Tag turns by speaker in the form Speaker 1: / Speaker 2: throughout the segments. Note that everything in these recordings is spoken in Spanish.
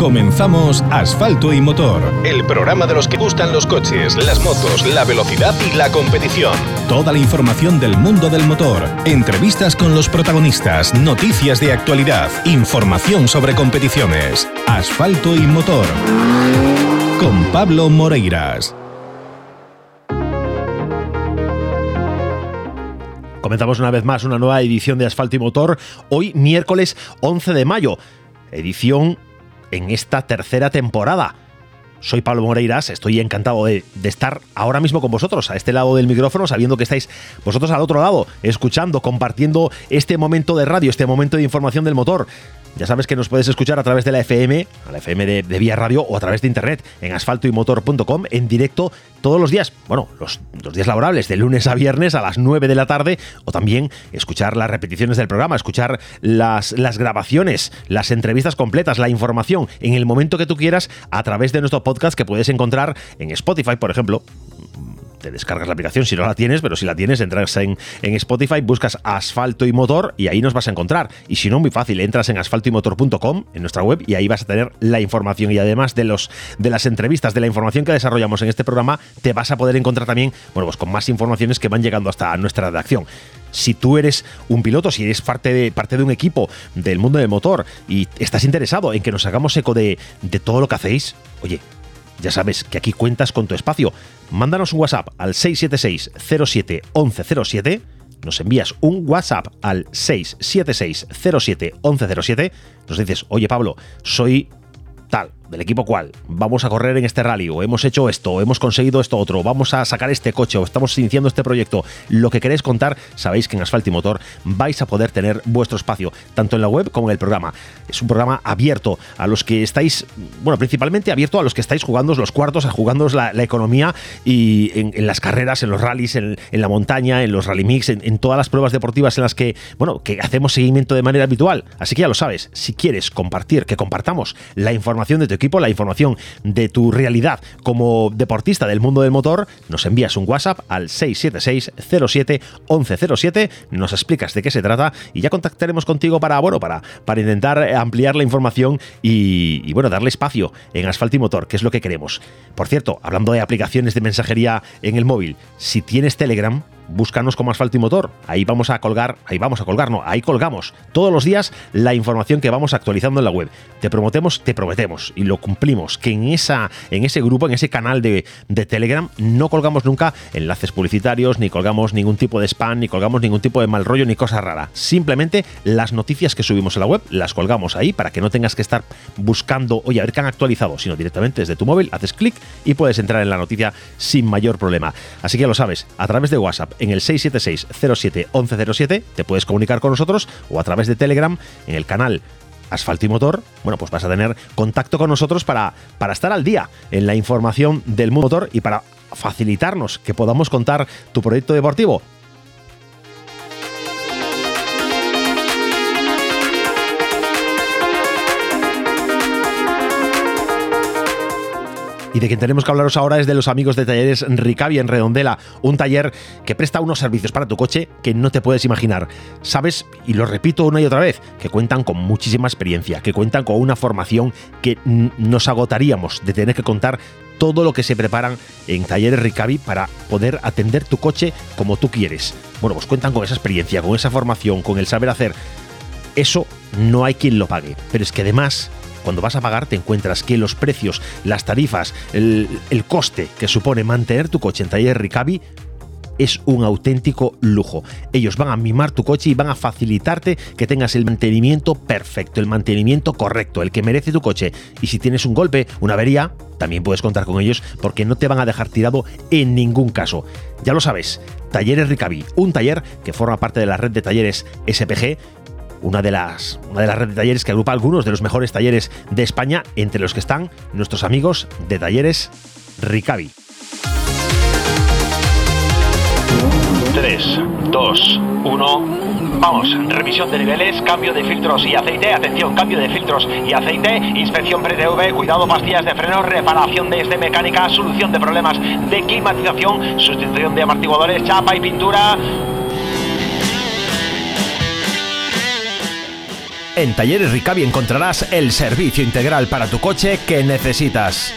Speaker 1: Comenzamos Asfalto y Motor, el programa de los que gustan los coches, las motos, la velocidad y la competición. Toda la información del mundo del motor, entrevistas con los protagonistas, noticias de actualidad, información sobre competiciones. Asfalto y Motor. Con Pablo Moreiras.
Speaker 2: Comenzamos una vez más una nueva edición de Asfalto y Motor, hoy miércoles 11 de mayo, edición en esta tercera temporada. Soy Pablo Moreiras, estoy encantado de, estar ahora mismo con vosotros, a este lado del micrófono, sabiendo que estáis vosotros al otro lado, escuchando, compartiendo este momento de radio, este momento de información del motor. Ya sabes que nos puedes escuchar a través de la FM, a la FM de, Vía Radio o a través de internet en asfaltoymotor.com en directo todos los días, bueno, los, días laborables, de lunes a viernes a las 9 de la tarde o también escuchar las repeticiones del programa, escuchar las, las grabaciones, las entrevistas completas, la información en el momento que tú quieras a través de nuestro podcast que puedes encontrar en Spotify, por ejemplo te descargas la aplicación si no la tienes, pero si la tienes, entras en, en, Spotify, buscas asfalto y motor y ahí nos vas a encontrar. Y si no, muy fácil, entras en asfaltoymotor.com, en nuestra web, y ahí vas a tener la información. Y además de, los, de las entrevistas, de la información que desarrollamos en este programa, te vas a poder encontrar también, bueno, pues con más informaciones que van llegando hasta nuestra redacción si tú eres un piloto, si eres parte de, parte de un equipo del mundo del motor y estás interesado en que nos hagamos eco de, de todo lo que hacéis, oye, ya sabes que aquí cuentas con tu espacio. Mándanos un WhatsApp al 676 07 1107 nos envías un WhatsApp al 676 07 1107, nos dices, oye Pablo, soy del equipo cual, vamos a correr en este rally, o hemos hecho esto, o hemos conseguido esto otro, vamos a sacar este coche, o estamos iniciando este proyecto, lo que queréis contar, sabéis que en Asfalto y Motor vais a poder tener vuestro espacio, tanto en la web como en el programa. Es un programa abierto a los que estáis, bueno, principalmente abierto a los que estáis jugando los cuartos, a jugando la, economía y en, las carreras, en los rallies, en, la montaña, en los rally mix, en, en todas las pruebas deportivas en las que, bueno, que hacemos seguimiento de manera habitual. Así que ya lo sabes, si quieres compartir, que compartamos la información de tu equipo, la información de tu realidad como deportista del mundo del motor, nos envías un WhatsApp al 676 07 1107, nos explicas de qué se trata y ya contactaremos contigo para, bueno, para, para intentar ampliar la información y, y bueno, darle espacio en Asfalto y Motor, que es lo que queremos. Por cierto, hablando de aplicaciones de mensajería en el móvil, si tienes Telegram, búscanos como Asfalto y Motor. Ahí vamos a colgar, ahí vamos a colgar, no, ahí colgamos todos los días la información que vamos actualizando en la web. Te prometemos, te prometemos y lo cumplimos que en esa en ese grupo, en ese canal de, de Telegram no colgamos nunca enlaces publicitarios, ni colgamos ningún tipo de spam, ni colgamos ningún tipo de mal rollo ni cosa rara. Simplemente las noticias que subimos en la web las colgamos ahí para que no tengas que estar buscando, oye, a ver qué han actualizado, sino directamente desde tu móvil haces clic y puedes entrar en la noticia sin mayor problema. Así que ya lo sabes, a través de WhatsApp en el 676 07 1107 te puedes comunicar con nosotros o a través de Telegram en el canal Asfalto y Motor, bueno, pues vas a tener contacto con nosotros para, para estar al día en la información del motor y para facilitarnos que podamos contar tu proyecto deportivo. Y de quien tenemos que hablaros ahora es de los amigos de talleres Ricavi en Redondela, un taller que presta unos servicios para tu coche que no te puedes imaginar. Sabes, y lo repito una y otra vez, que cuentan con muchísima experiencia, que cuentan con una formación que nos agotaríamos de tener que contar todo lo que se preparan en talleres Ricavi para poder atender tu coche como tú quieres. Bueno, pues cuentan con esa experiencia, con esa formación, con el saber hacer. Eso no hay quien lo pague, pero es que además cuando vas a pagar te encuentras que los precios, las tarifas, el, coste que supone mantener tu coche en taller Ricavi es un auténtico lujo. Ellos van a mimar tu coche y van a facilitarte que tengas el mantenimiento perfecto, el mantenimiento correcto, el que merece tu coche. Y si tienes un golpe, una avería, también puedes contar con ellos porque no te van a dejar tirado en ningún caso. Ya lo sabes, Talleres Ricavi, un taller que forma parte de la red de talleres SPG una de las una de las redes de talleres que agrupa algunos de los mejores talleres de España, entre los que están nuestros amigos de Talleres Ricavi.
Speaker 3: 3, 2, 1. Vamos, revisión de niveles, cambio de filtros y aceite, atención, cambio de filtros y aceite, inspección pre-TV, cuidado, pastillas de freno, reparación de este mecánica, solución de problemas de climatización, sustitución de amortiguadores, chapa y pintura,
Speaker 2: En Talleres Ricavi encontrarás el servicio integral para tu coche que necesitas.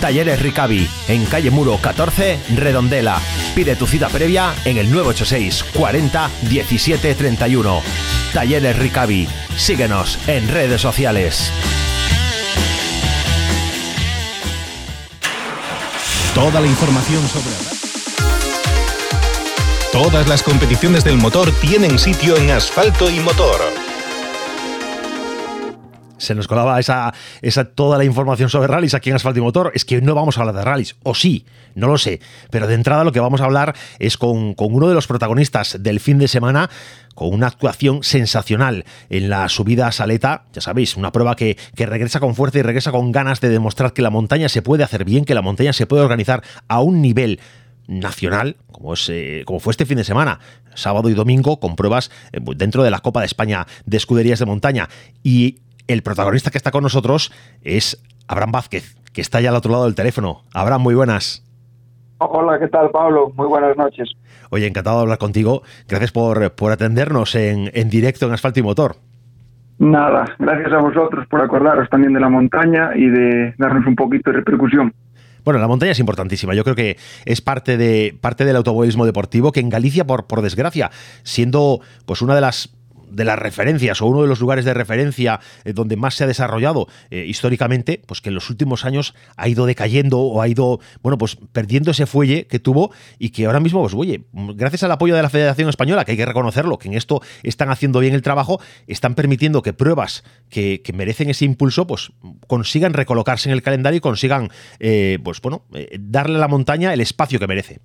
Speaker 2: Talleres Ricavi, en calle Muro 14, Redondela. Pide tu cita previa en el 986 40 17 31. Talleres Ricavi. Síguenos en redes sociales.
Speaker 1: Toda la información sobre Todas las competiciones del motor tienen sitio en Asfalto y Motor
Speaker 2: se nos colaba esa, esa toda la información sobre rallies aquí en Asfalto y Motor. Es que no vamos a hablar de rallies, o sí, no lo sé. Pero de entrada lo que vamos a hablar es con, uno de los protagonistas del fin de semana, con una actuación sensacional en la subida a Saleta. Ya sabéis, una prueba que, que regresa con fuerza y regresa con ganas de demostrar que la montaña se puede hacer bien, que la montaña se puede organizar a un nivel nacional, como, es, eh, como fue este fin de semana, sábado y domingo, con pruebas eh, dentro de la Copa de España de Escuderías de Montaña. Y el protagonista que está con nosotros es Abraham Vázquez, que está ya al otro lado del teléfono. Abraham, muy buenas.
Speaker 4: Hola, ¿qué tal, Pablo? Muy buenas noches.
Speaker 2: Oye, encantado de hablar contigo. Gracias por, por atendernos en, en directo en Asfalto y Motor.
Speaker 4: Nada, gracias a vosotros por acordaros también de la montaña y de darnos un poquito de repercusión.
Speaker 2: Bueno, la montaña es importantísima. Yo creo que es parte de parte del automovilismo deportivo que en Galicia, por, por desgracia, siendo pues una de las de las referencias o uno de los lugares de referencia eh, donde más se ha desarrollado eh, históricamente, pues que en los últimos años ha ido decayendo o ha ido, bueno, pues perdiendo ese fuelle que tuvo y que ahora mismo, pues oye, gracias al apoyo de la Federación Española, que hay que reconocerlo, que en esto están haciendo bien el trabajo, están permitiendo que pruebas que, merecen ese impulso, pues consigan recolocarse en el calendario y consigan, eh, pues bueno, darle a la montaña el espacio que merece.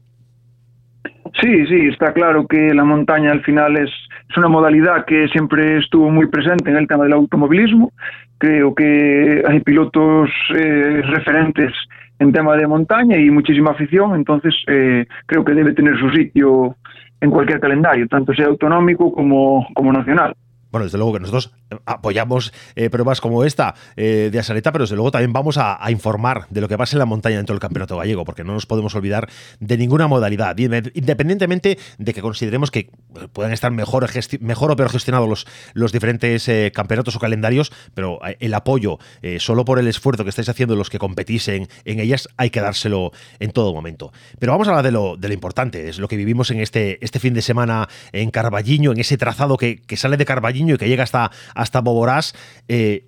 Speaker 4: Sí, sí, está claro que la montaña al final es, es una modalidad que siempre estuvo muy presente en el tema del automovilismo. Creo que hay pilotos eh, referentes en tema de montaña y muchísima afición, entonces eh, creo que debe tener su sitio en cualquier calendario, tanto sea autonómico como, como nacional.
Speaker 2: Bueno, desde luego que nosotros apoyamos eh, pruebas como esta eh, de Asaleta, pero desde luego también vamos a, informar de lo que pasa en la montaña dentro del campeonato gallego, porque no nos podemos olvidar de ninguna modalidad, independientemente de que consideremos que puedan estar mejor, mejor o peor gestionados los, los diferentes eh, campeonatos o calendarios, pero el apoyo, solo por el esfuerzo que estáis haciendo los que competís en, ellas, hay que dárselo en todo momento. Pero vamos a hablar de lo, de lo importante, es lo que vivimos en este, este fin de semana en Carballiño, en ese trazado que, que sale de Carballiño y que llega hasta hasta Boborás. Eh,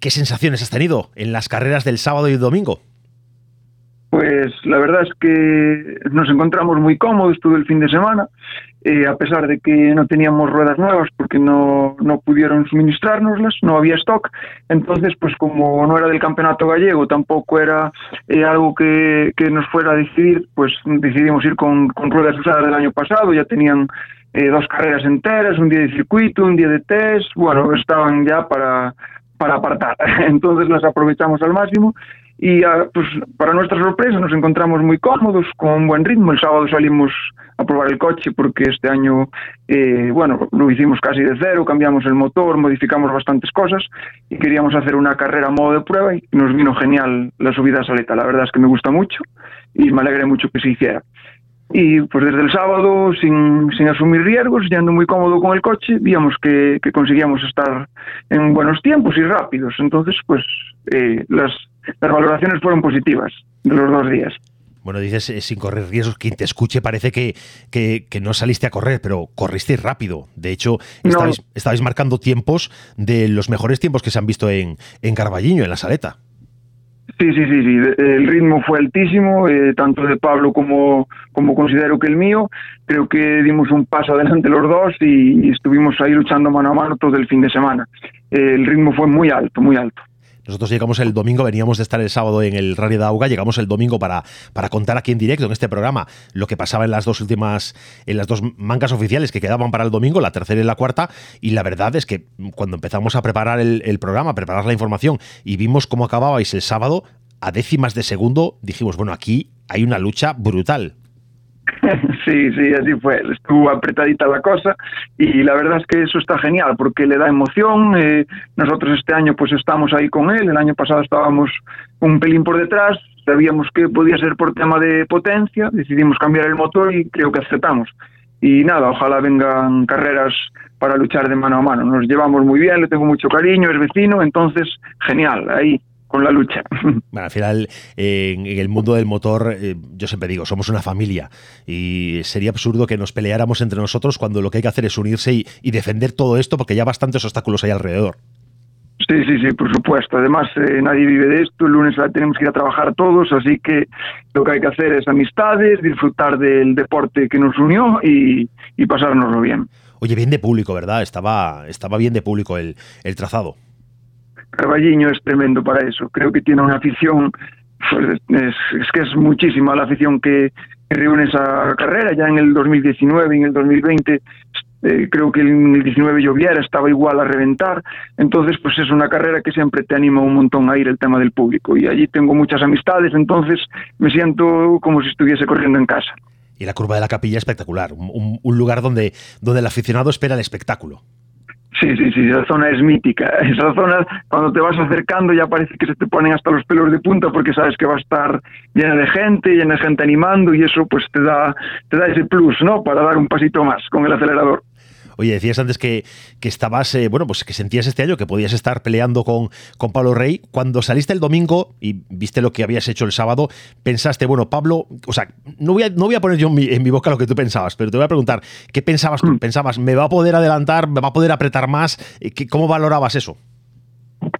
Speaker 2: ¿Qué sensaciones has tenido en las carreras del sábado y el domingo?
Speaker 4: Pues la verdad es que nos encontramos muy cómodos todo el fin de semana, eh, a pesar de que no teníamos ruedas nuevas porque no, no pudieron suministrárnoslas, no había stock. Entonces, pues como no era del campeonato gallego, tampoco era eh, algo que, que, nos fuera a decidir, pues decidimos ir con, con ruedas usadas del año pasado, ya tenían eh, dos carreras enteras, un día de circuito, un día de test, bueno, estaban ya para, para apartar. Entonces las aprovechamos al máximo y ah, pues para nuestra sorpresa nos encontramos muy cómodos, con un buen ritmo. El sábado salimos a probar el coche porque este año, eh, bueno, lo hicimos casi de cero, cambiamos el motor, modificamos bastantes cosas y queríamos hacer una carrera a modo de prueba y nos vino genial la subida a Saleta. La verdad es que me gusta mucho y me alegré mucho que se hiciera. Y pues desde el sábado, sin, sin asumir riesgos, yendo muy cómodo con el coche, víamos que, que conseguíamos estar en buenos tiempos y rápidos. Entonces, pues eh, las, las valoraciones fueron positivas de los dos días.
Speaker 2: Bueno, dices eh, sin correr riesgos, quien te escuche parece que, que, que, no saliste a correr, pero corriste rápido. De hecho, estabais, estabais, marcando tiempos de los mejores tiempos que se han visto en, en Carballiño, en la Saleta.
Speaker 4: Sí, sí, sí, sí. El ritmo fue altísimo, eh, tanto de Pablo como, como considero que el mío. Creo que dimos un paso adelante los dos y, estuvimos ahí luchando mano a mano todo el fin de semana. el ritmo fue muy alto, muy alto.
Speaker 2: Nosotros llegamos el domingo, veníamos de estar el sábado en el Rally de Auga, llegamos el domingo para, para contar aquí en directo, en este programa, lo que pasaba en las dos últimas, en las dos mangas oficiales que quedaban para el domingo, la tercera y la cuarta, y la verdad es que cuando empezamos a preparar el, el programa, a preparar la información, y vimos cómo acababais el sábado, a décimas de segundo, dijimos, bueno, aquí hay una lucha brutal.
Speaker 4: Sí, sí, así fue. Estuvo apretadita la cosa y la verdad es que eso está genial porque le da emoción. Eh, nosotros este año pues estamos ahí con él. El año pasado estábamos un pelín por detrás. Sabíamos que podía ser por tema de potencia. Decidimos cambiar el motor y creo que aceptamos. y nada, ojalá vengan carreras para luchar de mano a mano. Nos llevamos muy bien, le tengo mucho cariño, es vecino, entonces genial, ahí con la lucha.
Speaker 2: Bueno, al final, en, el mundo del motor, eh, yo siempre digo, somos una familia y sería absurdo que nos peleáramos entre nosotros cuando lo que hay que hacer es unirse y, defender todo esto porque ya bastantes obstáculos hay alrededor.
Speaker 4: Sí, sí, sí, por supuesto. Además, eh, nadie vive de esto. El lunes tenemos que ir a trabajar todos, así que lo que hay que hacer es amistades, disfrutar del deporte que nos unió y, y pasárnoslo bien.
Speaker 2: Oye, bien de público, ¿verdad? Estaba, estaba bien de público el, el trazado.
Speaker 4: Carballiño es tremendo para eso. Creo que tiene una afición, es, que es muchísima la afición que, reúne esa carrera. Ya en el 2019 y en el 2020 eh, creo que en el 19 lloviera, estaba igual a reventar. Entonces, pues es una carrera que siempre te anima un montón a ir el tema del público. Y allí tengo muchas amistades, entonces me siento como si estuviese corriendo en casa.
Speaker 2: Y la curva de la capilla espectacular, un, un lugar donde, donde el aficionado espera el espectáculo.
Speaker 4: Sí, sí, sí, esa zona es mítica. Esa zona, cuando te vas acercando, ya parece que se te ponen hasta los pelos de punta porque sabes que va a estar llena de gente, llena de gente animando y eso pues te da, te da ese plus, ¿no? Para dar un pasito más con el acelerador.
Speaker 2: Oye, decías antes que, que estabas, eh, bueno, pues que sentías este año que podías estar peleando con, con Pablo Rey. Cuando saliste el domingo y viste lo que habías hecho el sábado, pensaste, bueno, Pablo, o sea, no voy a, no voy a poner yo en mi, en mi boca lo que tú pensabas, pero te voy a preguntar, ¿qué pensabas tú? Mm. ¿Pensabas, me va a poder adelantar, me va a poder apretar más? ¿Cómo valorabas eso?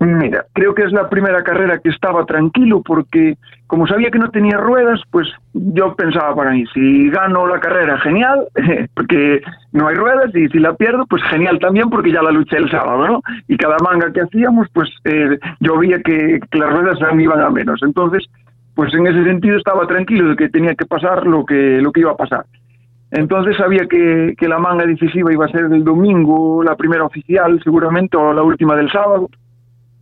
Speaker 4: Mira, creo que es la primera carrera que estaba tranquilo porque como sabía que no tenía ruedas, pues yo pensaba para mí, si gano la carrera, genial, porque no hay ruedas, y si la pierdo, pues genial también porque ya la luché el sábado, ¿no? Y cada manga que hacíamos, pues eh, yo veía que, las ruedas me iban a menos. Entonces, pues en ese sentido estaba tranquilo de que tenía que pasar lo que, lo que iba a pasar. Entonces sabía que, que la manga decisiva iba a ser el domingo, la primera oficial seguramente, o la última del sábado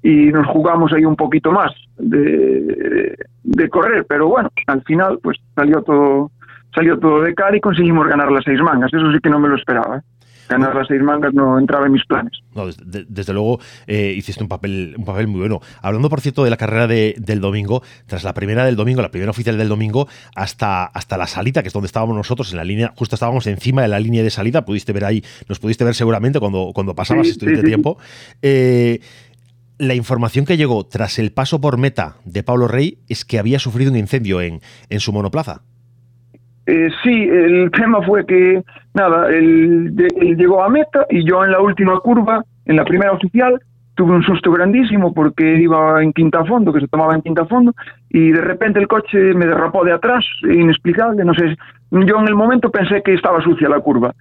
Speaker 4: y nos jugamos ahí un poquito más de, de, correr, pero bueno, al final pues salió todo salió todo de cara y conseguimos ganar las seis mangas, eso sí que no me lo esperaba. ¿eh? Ganar las seis mangas no entraba en mis planes.
Speaker 2: No, desde, luego eh, hiciste un papel, un papel muy bueno. Hablando, por cierto, de la carrera de, del domingo, tras la primera del domingo, la primera oficial del domingo, hasta, hasta la salida, que es donde estábamos nosotros, en la línea, justo estábamos encima de la línea de salida, pudiste ver ahí, nos pudiste ver seguramente cuando, cuando pasabas, sí, estuviste tiempo. Eh, la información que llegó tras el paso por meta de Pablo Rey es que había sufrido un incendio en, en su monoplaza.
Speaker 4: Eh, sí, el tema fue que, nada, él, llegó a meta y yo en la última curva, en la primera oficial, tuve un susto grandísimo porque iba en quinta fondo, que se tomaba en quinta fondo, y de repente el coche me derrapó de atrás, inexplicable, no sé. Yo en el momento pensé que estaba sucia la curva.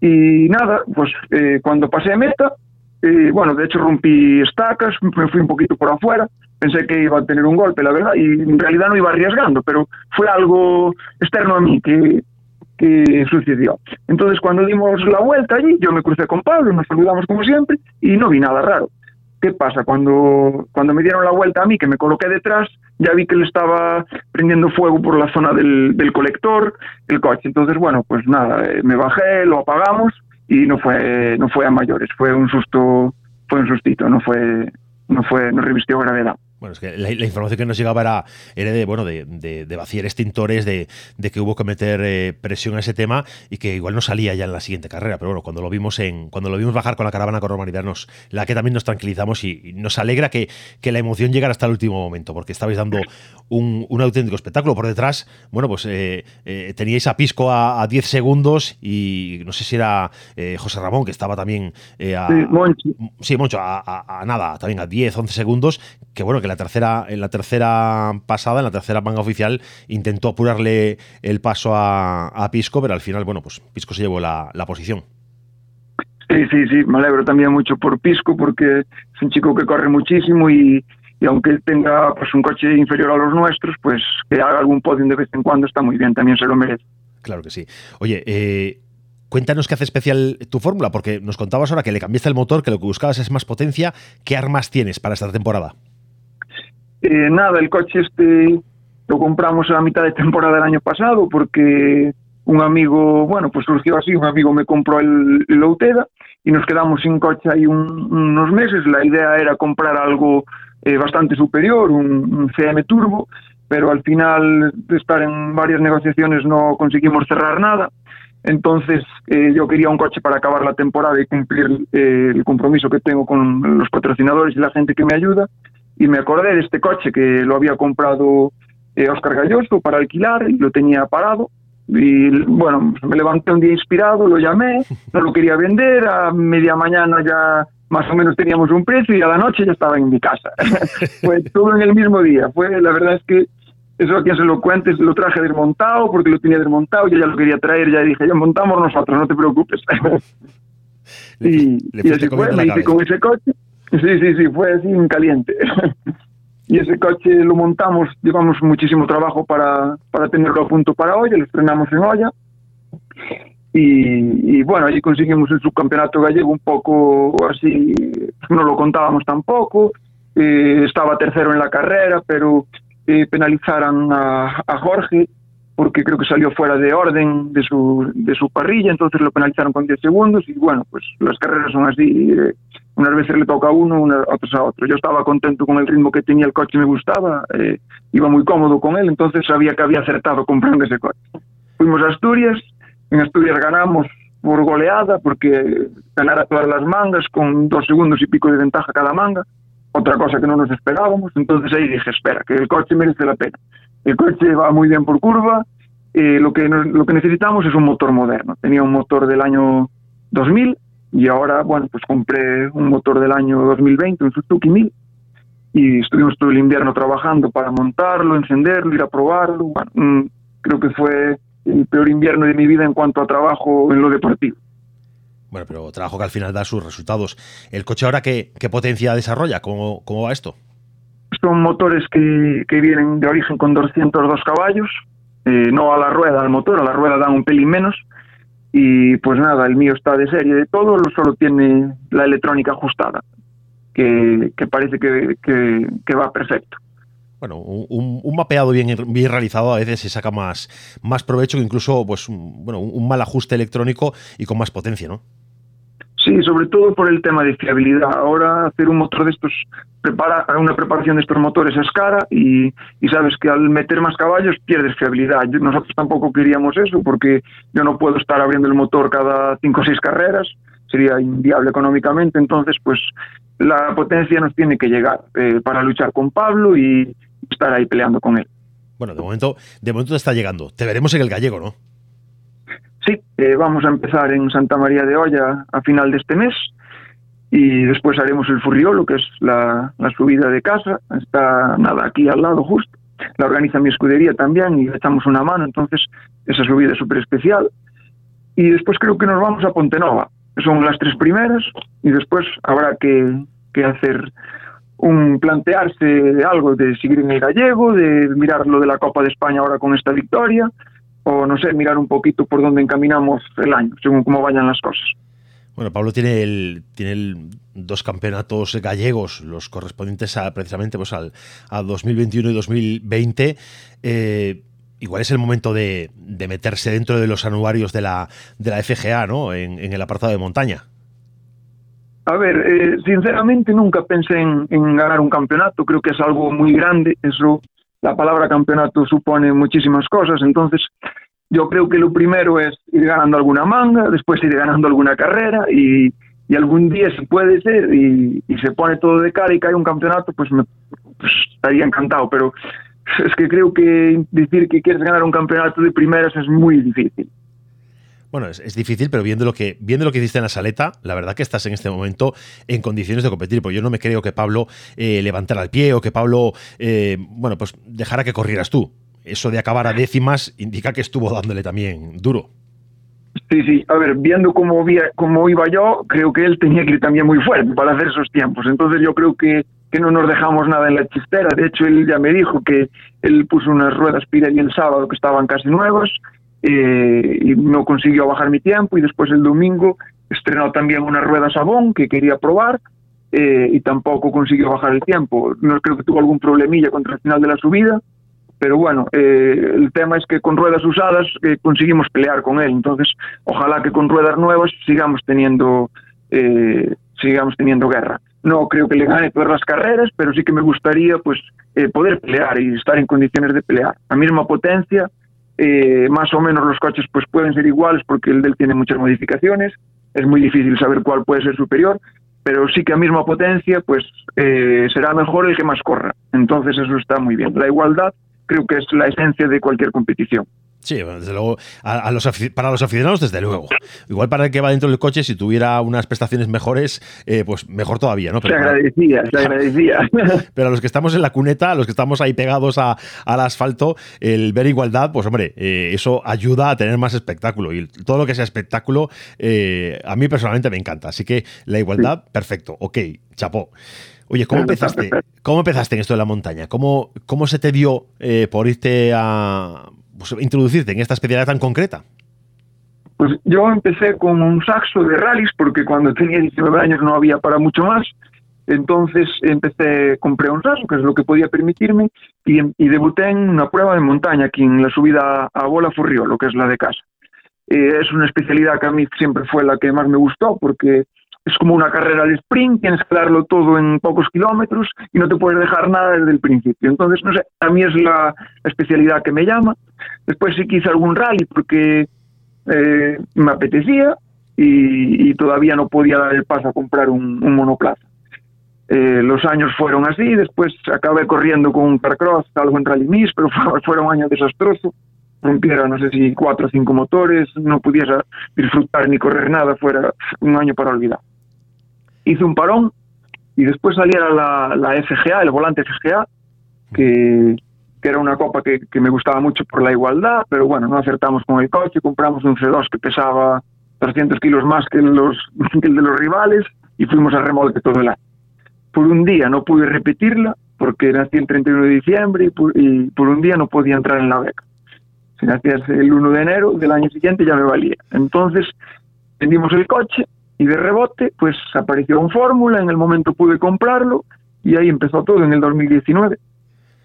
Speaker 4: Y nada, pues eh, cuando pasé meta, y bueno, de hecho rompí estacas, me fui un poquito por afuera, pensé que iba a tener un golpe, la verdad, y en realidad no iba arriesgando, pero fue algo externo a mí que, que sucedió. Entonces, cuando dimos la vuelta allí, yo me crucé con Pablo, nos saludamos como siempre, y no vi nada raro. ¿Qué pasa? Cuando, cuando me dieron la vuelta a mí, que me coloqué detrás, ya vi que le estaba prendiendo fuego por la zona del, del colector, el coche. Entonces, bueno, pues nada, eh, me bajé, lo apagamos y no fue no fue a mayores, fue un susto, fue un sustito, no fue no fue no revistió gravedad.
Speaker 2: Bueno, es que la, información que nos llegaba era, era de, bueno, de, de, vaciar extintores, de, de, que hubo que meter eh, presión a ese tema y que igual no salía ya en la siguiente carrera. Pero bueno, cuando lo vimos en, cuando lo vimos bajar con la caravana con normalidad, nos, la que también nos tranquilizamos y, nos alegra que, que, la emoción llegara hasta el último momento, porque estabais dando un, un auténtico espectáculo. Por detrás, bueno, pues eh, eh, teníais a Pisco a, 10 segundos y no sé si era José Ramón, que estaba también a, sí, Moncho, sí, Moncho a, a, nada, también a 10, 11 segundos, que bueno, que la tercera, en la tercera pasada, en la tercera manga oficial, intentó apurarle el paso a, Pisco, pero al final, bueno, pues Pisco se llevó la, posición.
Speaker 4: Sí, sí, sí, me alegro también mucho por Pisco porque es un chico que corre muchísimo y, aunque tenga pues un coche inferior a los nuestros, pues que haga algún podium de vez en cuando está muy bien, también se lo merece.
Speaker 2: Claro que sí. Oye, eh, Cuéntanos qué hace especial tu fórmula, porque nos contabas ahora que le cambiaste el motor, que lo que buscabas es más potencia. ¿Qué armas tienes para esta temporada?
Speaker 4: Eh, nada, el coche este lo compramos a mitad de temporada del año pasado porque un amigo, bueno, pues surgió así, un amigo me compró el, el y nos quedamos sin coche ahí unos meses. La idea era comprar algo eh, bastante superior, un, CM Turbo, pero al final de estar en varias negociaciones no conseguimos cerrar nada. Entonces eh, yo quería un coche para acabar la temporada y cumplir el compromiso que tengo con los patrocinadores y la gente que me ayuda. Y me acordé de este coche que lo había comprado eh, Oscar Galloso para alquilar y lo tenía parado. Y bueno, me levanté un día inspirado, lo llamé, no lo quería vender, a media mañana ya más o menos teníamos un precio y a la noche ya estaba en mi casa. fue todo en el mismo día. Fue, la verdad es que eso a quien se lo cuentes, lo traje desmontado porque lo tenía desmontado, yo ya lo quería traer, ya dije, ya montamos nosotros, no te preocupes. y, y así fue, me hice con ese coche. Sí, sí, sí, fue así en caliente. y ese coche lo montamos, llevamos muchísimo trabajo para, para tenerlo a punto para hoy, lo estrenamos en olla. Y, bueno, allí conseguimos el subcampeonato gallego un poco así, no lo contábamos tampoco. Eh, estaba tercero en la carrera, pero eh, penalizaran a, a, Jorge porque creo que salió fuera de orden de su, de su parrilla, entonces lo penalizaron con 10 segundos y bueno, pues las carreras son así, eh, unas veces le toca a uno, unas otras a otro. Yo estaba contento con el ritmo que tenía el coche, me gustaba, eh, iba muy cómodo con él, entonces sabía que había acertado comprando ese coche. Fuimos a Asturias, en Asturias ganamos por goleada, porque ganara todas las mangas con dos segundos y pico de ventaja cada manga, otra cosa que no nos esperábamos. Entonces ahí dije, espera, que el coche merece la pena. El coche va muy bien por curva, eh, lo, que, lo que necesitamos es un motor moderno. Tenía un motor del año 2000 y ahora, bueno, pues compré un motor del año 2020, un Suzuki 1000, y estuvimos todo el invierno trabajando para montarlo, encenderlo, ir a probarlo. Bueno, mm, creo que fue el peor invierno de mi vida en cuanto a trabajo en lo deportivo.
Speaker 2: Bueno, pero trabajo que al final da sus resultados. ¿El coche ahora qué, qué potencia desarrolla? ¿Cómo, ¿Cómo va esto?
Speaker 4: Son motores que, que vienen de origen con 202 caballos, eh, no a la rueda, al motor, a la rueda dan un pelín menos. Y pues nada, el mío está de serie de todo, solo tiene la electrónica ajustada, que, que parece que, que, va perfecto
Speaker 2: bueno, un, un, mapeado bien, bien realizado a veces se saca más, más provecho que incluso pues, un, bueno, un mal ajuste electrónico y con más potencia, ¿no?
Speaker 4: Sí, sobre todo por el tema de fiabilidad. Ahora hacer un motor de estos, prepara, una preparación de estos motores es cara y, y sabes que al meter más caballos pierdes fiabilidad. Nosotros tampoco queríamos eso porque yo no puedo estar abriendo el motor cada cinco o seis carreras, sería inviable económicamente. Entonces, pues la potencia nos tiene que llegar eh, para luchar con Pablo y, estar ahí peleando con él.
Speaker 2: Bueno, de momento, de momento está llegando. Te veremos en el gallego, ¿no?
Speaker 4: Sí, eh, vamos a empezar en Santa María de Olla a final de este mes y después haremos el Furriolo, que es la, subida de casa. Está nada aquí al lado justo. La organiza mi escudería también y le echamos una mano, entonces esa subida es súper especial. Y después creo que nos vamos a Pontenova. Son las tres primeras y después habrá que, hacer un plantearse algo de seguir en el gallego, de mirar lo de la Copa de España ahora con esta victoria, o no sé, mirar un poquito por dónde encaminamos el año, según cómo vayan las cosas.
Speaker 2: Bueno, Pablo tiene el, tiene el, dos campeonatos gallegos, los correspondientes a, precisamente pues al, a 2021 y 2020. Eh, igual es el momento de, de, meterse dentro de los anuarios de la, de la FGA, ¿no? En, en el apartado de montaña.
Speaker 4: A ver, eh, sinceramente nunca pensé en, ganar un campeonato, creo que es algo muy grande, eso, la palabra campeonato supone muchísimas cosas, entonces yo creo que lo primero es ir ganando alguna manga, después ir ganando alguna carrera y, algún día si puede ser y, se pone todo de cara y cae un campeonato, pues me pues estaría encantado, pero es que creo que decir que quieres ganar un campeonato de primeras es muy difícil.
Speaker 2: Bueno, es, difícil, pero viendo lo que viendo lo que hiciste en la saleta, la verdad que estás en este momento en condiciones de competir. Porque yo no me creo que Pablo eh, levantara el pie o que Pablo, eh, bueno, pues dejara que corrieras tú. Eso de acabar a décimas indica que estuvo dándole también duro.
Speaker 4: Sí, sí. A ver, viendo cómo, iba yo, creo que él tenía que ir también muy fuerte para hacer esos tiempos. Entonces yo creo que, que no nos dejamos nada en la chistera. De hecho, él ya me dijo que él puso unas ruedas Pirelli el sábado que estaban casi nuevas eh, y no consiguió bajar mi tiempo y después el domingo estrenó también una rueda Sabón que quería probar eh, y tampoco consiguió bajar el tiempo. No creo que tuvo algún problemilla contra el final de la subida, pero bueno, eh, el tema es que con ruedas usadas conseguimos pelear con él. Entonces, ojalá que con ruedas nuevas sigamos teniendo sigamos teniendo guerra. No creo que le gane todas las carreras, pero sí que me gustaría pues poder pelear y estar en condiciones de pelear. A misma potencia eh, más o menos los coches pues pueden ser iguales porque el del tiene muchas modificaciones, es muy difícil saber cuál puede ser superior, pero sí que a misma potencia pues eh, será mejor el que más corra. Entonces eso está muy bien. La igualdad creo que es la esencia de cualquier competición.
Speaker 2: Sí, desde luego, a, los para los aficionados, desde luego. Igual para el que va dentro del coche, si tuviera unas prestaciones mejores, eh, pues mejor todavía, ¿no?
Speaker 4: Pero, se agradecía, se agradecía.
Speaker 2: Pero a los que estamos en la cuneta, a los que estamos ahí pegados a, al asfalto, el ver igualdad, pues hombre, eh, eso ayuda a tener más espectáculo. Y todo lo que sea espectáculo, eh, a mí personalmente me encanta. Así que la igualdad, perfecto, ok, chapó. Oye, ¿cómo empezaste? ¿Cómo empezaste en esto de la montaña? ¿Cómo, cómo se te dio por irte a pues, introducirte en esta especialidad tan concreta?
Speaker 4: Pues yo empecé con un saxo de rallies porque cuando tenía 19 años no había para mucho más. Entonces empecé, compré un saxo, que es lo que podía permitirme, y, debuté en una prueba de montaña aquí en la subida a Bola lo que es la de casa. Eh, es una especialidad que a mí siempre fue la que más me gustó porque es como una carrera de sprint, tienes que darlo todo en pocos kilómetros y no te puedes dejar nada desde el principio. Entonces, no sé, a mí es la, especialidad que me llama. Después sí que hice algún rally porque eh, me apetecía y, todavía no podía dar el paso a comprar un, monoplaza. Eh, los años fueron así, después acabé corriendo con un Carcross, algo en Rally Miss, pero fueron años desastrosos rompiera, no sé si cuatro o cinco motores, no pudiera disfrutar ni correr nada, fuera un año para olvidar hice un parón y después saliera la, la FGA, el volante FGA, que, que era una copa que, que, me gustaba mucho por la igualdad, pero bueno, no acertamos con el coche, compramos un C2 que pesaba 300 kilos más que, los, que el de los rivales y fuimos a remolque todo el año. Por un día no pude repetirla porque nací el 31 de diciembre y por, y por un día no podía entrar en la beca. Si nacías el 1 de enero del año siguiente ya me valía. Entonces vendimos el coche y de rebote, pues apareció un fórmula, en el momento pude comprarlo y ahí empezó todo en el 2019.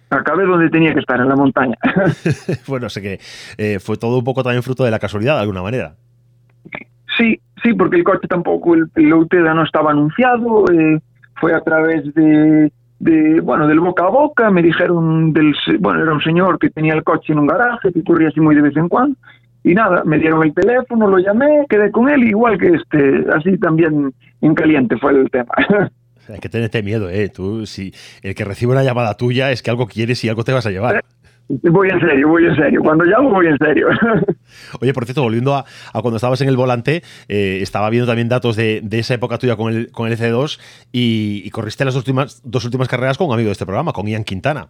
Speaker 4: Acabé donde tenía que estar, en la montaña.
Speaker 2: bueno, sé que eh, fue todo un poco también fruto de la casualidad, de alguna manera.
Speaker 4: Sí, sí, porque el coche tampoco, el, el no estaba anunciado, eh, fue a través de, de, bueno, del boca a boca, me dijeron del, bueno, era un señor que tenía el coche en un garaje, que corría así muy de vez en cuando, y nada, me dieron el teléfono, lo llamé, quedé con él, igual que este, así también en caliente fue el tema.
Speaker 2: Hay que tenerte miedo, ¿eh? Tú, si el que recibe una llamada tuya es que algo quieres y algo te vas a llevar.
Speaker 4: Voy en serio, voy en serio. Cuando llamo, voy en serio.
Speaker 2: Oye, por cierto, volviendo a, cuando estabas en el volante, eh, estaba viendo también datos de, esa época tuya con el, con el C2 y, corriste las dos últimas, dos últimas carreras con un amigo de este programa, con Ian Quintana.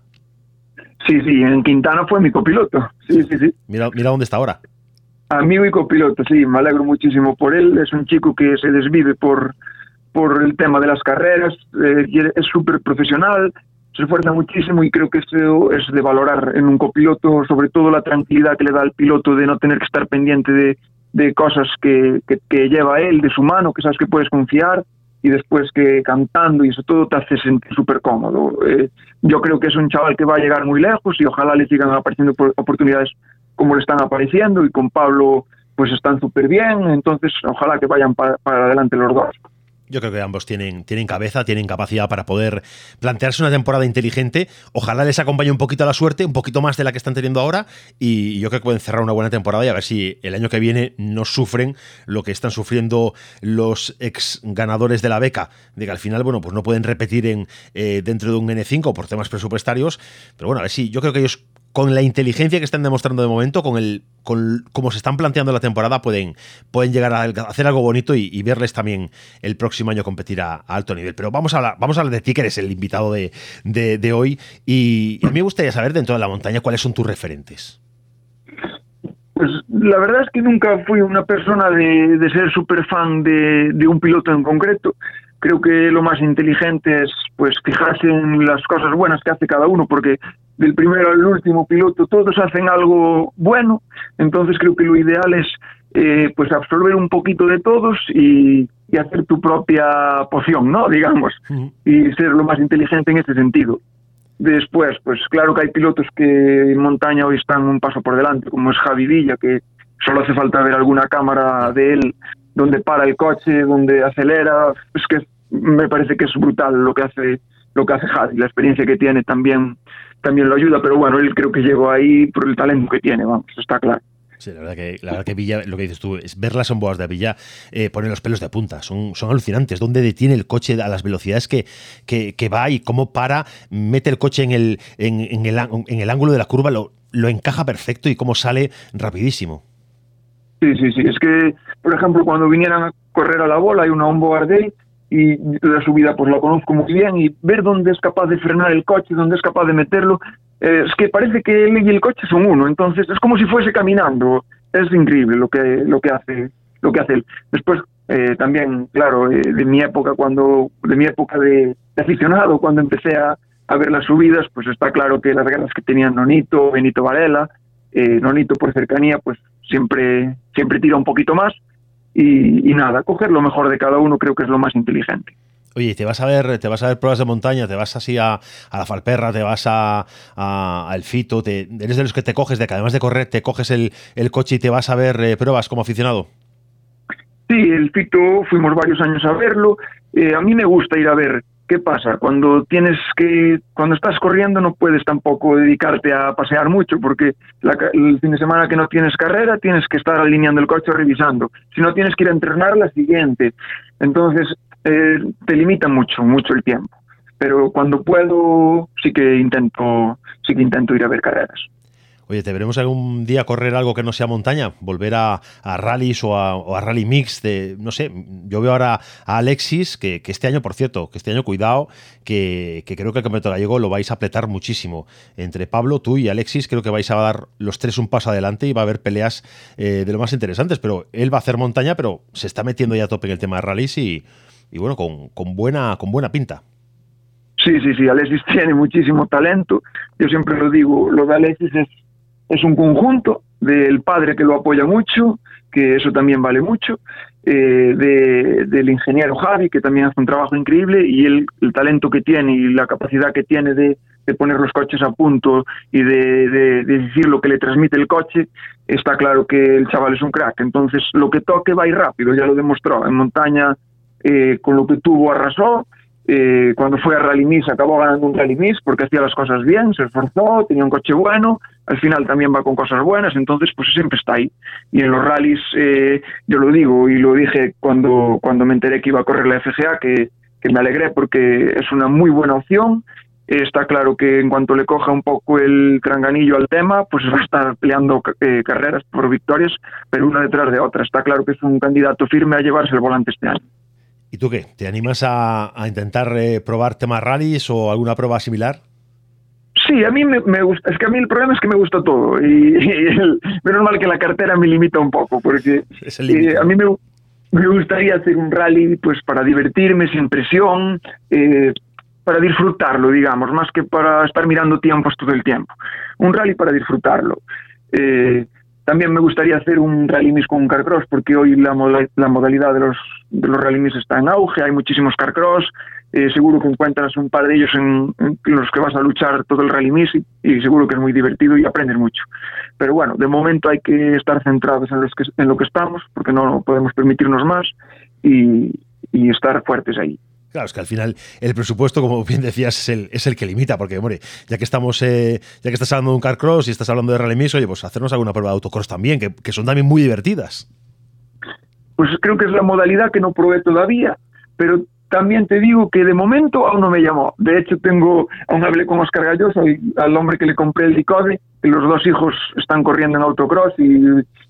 Speaker 4: Sí, sí, en Quintana fue mi copiloto. Sí, sí, sí.
Speaker 2: Mira, mira dónde está ahora.
Speaker 4: Amigo y copiloto, sí, me alegro muchísimo por él. Es un chico que se desvive por, por el tema de las carreras, eh, es súper profesional, se esfuerza muchísimo y creo que eso es de valorar en un copiloto, sobre todo la tranquilidad que le da al piloto de no tener que estar pendiente de, de cosas que, que, lleva él, de su mano, que sabes que puedes confiar y después que cantando y eso todo te hace sentir súper cómodo. Eh, yo creo que es un chaval que va a llegar muy lejos y ojalá le sigan apareciendo oportunidades como le están apareciendo y con Pablo pues están súper bien, entonces ojalá que vayan para, adelante los dos.
Speaker 2: Yo creo que ambos tienen, tienen cabeza, tienen capacidad para poder plantearse una temporada inteligente. Ojalá les acompañe un poquito la suerte, un poquito más de la que están teniendo ahora. Y yo creo que pueden cerrar una buena temporada y a ver si el año que viene no sufren lo que están sufriendo los ex ganadores de la beca. De que al final, bueno, pues no pueden repetir en, eh, dentro de un N5 por temas presupuestarios. Pero bueno, a ver si yo creo que ellos con la inteligencia que están demostrando de momento, con el con cómo se están planteando la temporada, pueden, pueden llegar a hacer algo bonito y, verles también el próximo año competir a, alto nivel. Pero vamos a hablar, vamos a hablar de ti, que eres el invitado de, de, hoy. Y a mí me gustaría saber, dentro de la montaña, cuáles son tus referentes.
Speaker 4: Pues la verdad es que nunca fui una persona de, de ser súper fan de, de, un piloto en concreto. Creo que lo más inteligente es pues fijarse en las cosas buenas que hace cada uno, porque del primero al último piloto, todos hacen algo bueno, entonces creo que lo ideal es eh, pues absorber un poquito de todos y, hacer tu propia poción, ¿no? Digamos, y ser lo más inteligente en este sentido. Después, pues claro que hay pilotos que en montaña hoy están un paso por delante, como es Javi Villa, que solo hace falta ver alguna cámara de él donde para el coche, donde acelera, es que me parece que es brutal lo que hace lo que hace Javi, la experiencia que tiene también, también lo ayuda, pero bueno, él creo que llegó ahí por el talento que tiene, vamos, está claro.
Speaker 2: Sí, la verdad que, la verdad que Villa, lo que dices tú, es ver las boas de Villa eh, pone los pelos de punta. Son, son alucinantes. Dónde detiene el coche a las velocidades que, que, va y cómo para, mete el coche en el, en, en el, en el ángulo de la curva, lo, lo encaja perfecto y cómo sale rapidísimo.
Speaker 4: Sí, sí, sí. Es que, por ejemplo, cuando vinieran a correr a la bola, hay una onboard day y la subida pues la conozco muy bien y ver dónde es capaz de frenar el coche, dónde es capaz de meterlo, eh, es que parece que él y el coche son uno, entonces es como si fuese caminando, es increíble lo que lo que hace lo que hace él. Después eh, también, claro, eh, de mi época cuando de mi época de, aficionado, cuando empecé a, a, ver las subidas, pues está claro que las guerras que tenían Nonito, Benito Varela, Nonito por cercanía, pues siempre siempre tira un poquito más y, y nada, coger lo mejor de cada uno creo que es lo más inteligente.
Speaker 2: Oye, te vas a ver, te vas a ver pruebas de montaña, te vas así a, a la Falperra, te vas a, al Fito, te, eres de los que te coges, de que además de correr, te coges el, el coche y te vas a ver eh, pruebas como aficionado.
Speaker 4: Sí, el Fito fuimos varios años a verlo. Eh, a mí me gusta ir a ver ¿Qué pasa? Cuando tienes que, cuando estás corriendo no puedes tampoco dedicarte a pasear mucho porque el fin de semana que no tienes carrera tienes que estar alineando el coche revisando. Si no tienes que ir a entrenar la siguiente. Entonces eh, te limita mucho, mucho el tiempo. Pero cuando puedo sí que intento, sí que intento ir a ver carreras.
Speaker 2: Oye, ¿te veremos algún día correr algo que no sea montaña? ¿Volver a, a rallies o a, rally mix? De, no sé, yo veo ahora a Alexis, que, este año, por cierto, que este año, cuidado, que, creo que el campeonato gallego lo vais a apretar muchísimo. Entre Pablo, tú y Alexis, creo que vais a dar los tres un paso adelante y va a haber peleas eh, de lo más interesantes. Pero él va a hacer montaña, pero se está metiendo ya a tope en el tema de rallies y, bueno, con, con, buena, con buena pinta.
Speaker 4: Sí, sí, sí, Alexis tiene muchísimo talento. Yo siempre lo digo, lo de Alexis es es un conjunto del padre que lo apoya mucho, que eso también vale mucho, eh, del ingeniero Javi, que también hace un trabajo increíble, y el, talento que tiene y la capacidad que tiene de, poner los coches a punto y de, decir lo que le transmite el coche, está claro que el chaval es un crack. Entonces, lo que toque va a ir rápido, ya lo demostró. En montaña, eh, con lo que tuvo, arrasó. Eh, cuando fue a Rally Miss acabó ganando un Rally Miss porque hacía las cosas bien, se esforzó, tenía un coche bueno, al final también va con cosas buenas, entonces pues siempre está ahí. Y en los rallies, eh, yo lo digo y lo dije cuando, cuando me enteré que iba a correr la FGA, que, me alegré porque es una muy buena opción. está claro que en cuanto le coja un poco el tranganillo al tema, pues va a estar peleando eh, carreras por victorias, pero una detrás de otra. Está claro que es un candidato firme a llevarse el volante este año.
Speaker 2: ¿Y tú qué? ¿Te animas a, intentar eh, probar temas rallies o alguna prueba similar?
Speaker 4: Sí, a mí me, gusta. Es que a mí el problema es que me gusta todo. Y, menos mal que la cartera me limita un poco, porque eh, a mí me, me, gustaría hacer un rally pues para divertirme, sin presión, eh, para disfrutarlo, digamos, más que para estar mirando tiempos todo el tiempo. Un rally para disfrutarlo. Eh, también me gustaría hacer un rally con un carcross, porque hoy la, la modalidad de los, de los rally está en auge, hay muchísimos carcross, eh, seguro que encuentras un par de ellos en, los que vas a luchar todo el rally y, seguro que es muy divertido y aprendes mucho. Pero bueno, de momento hay que estar centrados en, los que, en lo que estamos, porque no podemos permitirnos más y, y estar fuertes ahí.
Speaker 2: Claro, es que al final el presupuesto, como bien decías, es el, es el que limita, porque, hombre, ya que estamos, eh, ya que estás hablando de un car cross y estás hablando de rally oye, pues hacernos alguna prueba de autocross también, que, son también muy divertidas.
Speaker 4: Pues creo que es la modalidad que no probé todavía, pero también te digo que de momento aún no me llamó. De hecho, tengo, aún hablé con Oscar Galloso, al hombre que le compré el Dicode, que los dos hijos están corriendo en autocross y,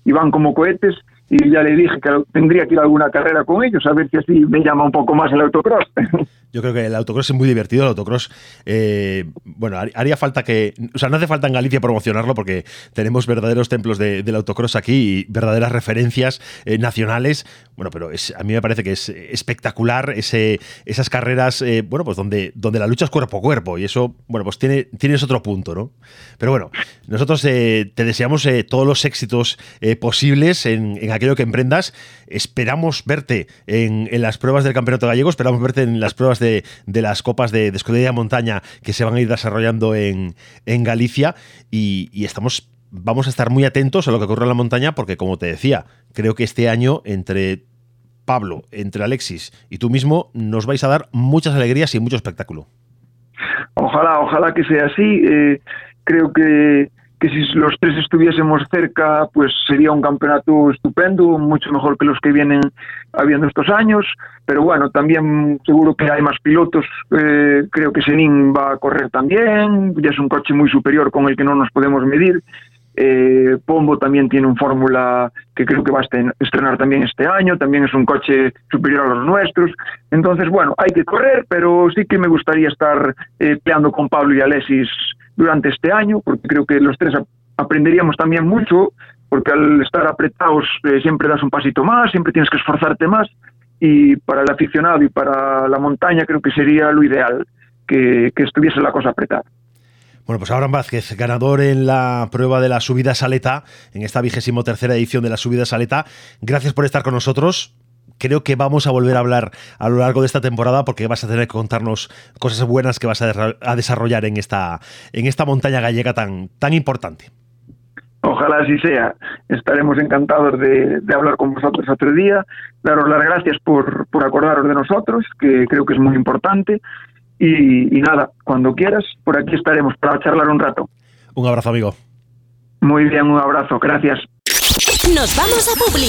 Speaker 4: y van como cohetes, y ya le dije que tendría que ir a alguna carrera con ellos, a ver si así me llama un poco más el autocross.
Speaker 2: Yo creo que el autocross es muy divertido, el autocross, eh, bueno, haría falta que, o sea, no hace falta en Galicia promocionarlo porque tenemos verdaderos templos del autocross aquí y verdaderas referencias eh, nacionales, bueno, pero es, a mí me parece que es espectacular ese, esas carreras, eh, bueno, pues donde, donde la lucha es cuerpo a cuerpo y eso, bueno, pues tiene, tienes otro punto, ¿no? Pero bueno, nosotros te deseamos todos los éxitos posibles en, en aquello que emprendas. Esperamos verte en, las pruebas del Campeonato Gallego, esperamos verte en las pruebas de, las copas de, de escudería montaña que se van a ir desarrollando en, Galicia y, estamos vamos a estar muy atentos a lo que ocurre en la montaña porque, como te decía, creo que este año entre Pablo, entre Alexis y tú mismo nos vais a dar muchas alegrías y mucho espectáculo.
Speaker 4: Ojalá, ojalá que sea así. Eh, creo que, que si los tres estuviésemos cerca, pues sería un campeonato estupendo, mucho mejor que los que vienen habiendo estos años. Pero bueno, también seguro que hay más pilotos. Eh, creo que Senin va a correr también. Ya es un coche muy superior con el que no nos podemos medir. Eh, Pombo también tiene un fórmula que creo que va a estrenar también este año, también es un coche superior a los nuestros. Entonces, bueno, hay que correr, pero sí que me gustaría estar eh, peleando con Pablo y Alexis durante este año, porque creo que los tres aprenderíamos también mucho, porque al estar apretados eh, siempre das un pasito más, siempre tienes que esforzarte más, y para el aficionado y para la montaña creo que sería lo ideal, que, que estuviese la cosa apretada.
Speaker 2: Bueno, pues Abraham Vázquez, ganador en la prueba de la subida saleta, en esta vigésimo tercera edición de la subida saleta. Gracias por estar con nosotros. Creo que vamos a volver a hablar a lo largo de esta temporada porque vas a tener que contarnos cosas buenas que vas a, desarrollar en esta, en esta montaña gallega tan, tan importante.
Speaker 4: Ojalá así sea. Estaremos encantados de, hablar con vosotros otro día. Daros las gracias por, por acordaros de nosotros, que creo que es muy importante. Y, nada, cuando quieras, por aquí estaremos para charlar un rato.
Speaker 2: Un abrazo, amigo.
Speaker 4: Muy bien, un abrazo, gracias.
Speaker 5: Nos vamos a Publi.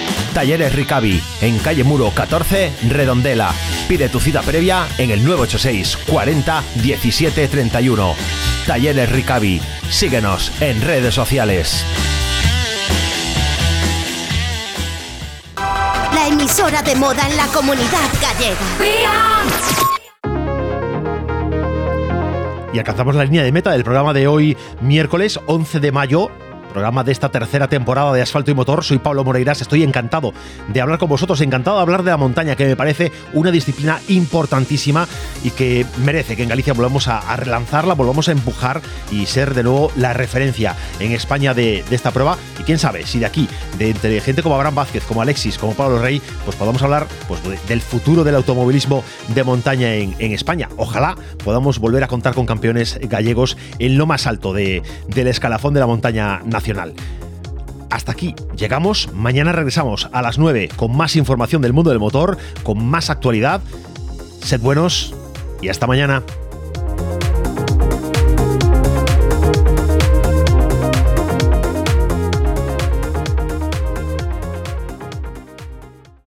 Speaker 1: Talleres Ricavi, en calle Muro 14, Redondela. Pide tu cita previa en el 986 40 17 31. Talleres Ricavi. Síguenos en redes sociales.
Speaker 5: La emisora de moda en la comunidad gallega.
Speaker 2: Y alcanzamos la línea de meta del programa de hoy, miércoles 11 de mayo programa de esta tercera temporada de Asfalto y Motor. Soy Pablo Moreiras, estoy encantado de hablar con vosotros, encantado de hablar de la montaña, que me parece una disciplina importantísima y que merece que en Galicia volvamos a, relanzarla, volvamos a empujar y ser de nuevo la referencia en España de, esta prueba. Y quién sabe, si de aquí, de entre gente como Abraham Vázquez, como Alexis, como Pablo Rey, pues podamos hablar pues, del futuro del automovilismo de montaña en, España. Ojalá podamos volver a contar con campeones gallegos en lo más alto del escalafón de la montaña nacional hasta aquí llegamos, mañana regresamos a las 9 con más información del mundo del motor, con más actualidad. Sed buenos y hasta mañana.